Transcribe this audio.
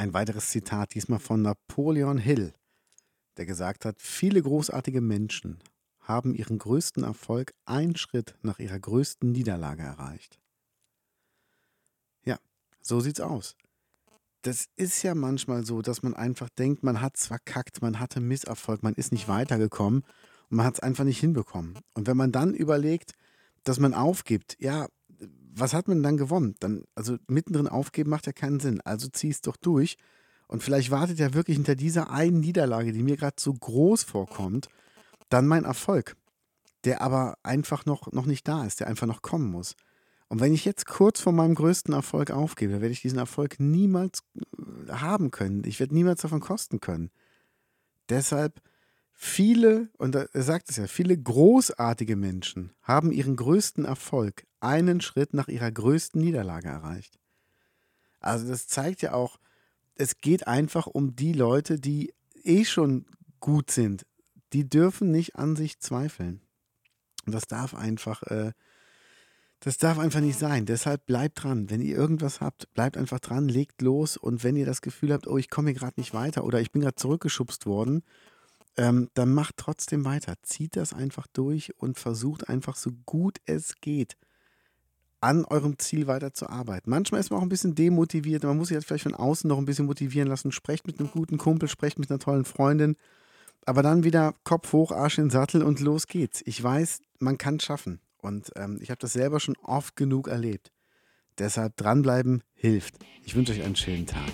Ein weiteres Zitat, diesmal von Napoleon Hill, der gesagt hat, viele großartige Menschen haben ihren größten Erfolg einen Schritt nach ihrer größten Niederlage erreicht. Ja, so sieht's aus. Das ist ja manchmal so, dass man einfach denkt, man hat's verkackt, man hatte Misserfolg, man ist nicht weitergekommen und man hat es einfach nicht hinbekommen. Und wenn man dann überlegt, dass man aufgibt, ja, was hat man dann gewonnen? Dann, also mittendrin aufgeben macht ja keinen Sinn. Also zieh es doch durch. Und vielleicht wartet ja wirklich hinter dieser einen Niederlage, die mir gerade so groß vorkommt, dann mein Erfolg, der aber einfach noch, noch nicht da ist, der einfach noch kommen muss. Und wenn ich jetzt kurz vor meinem größten Erfolg aufgebe, werde ich diesen Erfolg niemals äh, haben können. Ich werde niemals davon kosten können. Deshalb Viele, und er sagt es ja, viele großartige Menschen haben ihren größten Erfolg einen Schritt nach ihrer größten Niederlage erreicht. Also das zeigt ja auch, es geht einfach um die Leute, die eh schon gut sind. Die dürfen nicht an sich zweifeln. Und das darf einfach, äh, das darf einfach nicht sein. Deshalb bleibt dran. Wenn ihr irgendwas habt, bleibt einfach dran, legt los. Und wenn ihr das Gefühl habt, oh, ich komme hier gerade nicht weiter oder ich bin gerade zurückgeschubst worden, ähm, dann macht trotzdem weiter. Zieht das einfach durch und versucht einfach so gut es geht an eurem Ziel weiterzuarbeiten. Manchmal ist man auch ein bisschen demotiviert. Man muss sich jetzt vielleicht von außen noch ein bisschen motivieren lassen. Sprecht mit einem guten Kumpel, sprecht mit einer tollen Freundin. Aber dann wieder Kopf hoch, Arsch in den Sattel und los geht's. Ich weiß, man kann es schaffen. Und ähm, ich habe das selber schon oft genug erlebt. Deshalb dranbleiben hilft. Ich wünsche euch einen schönen Tag.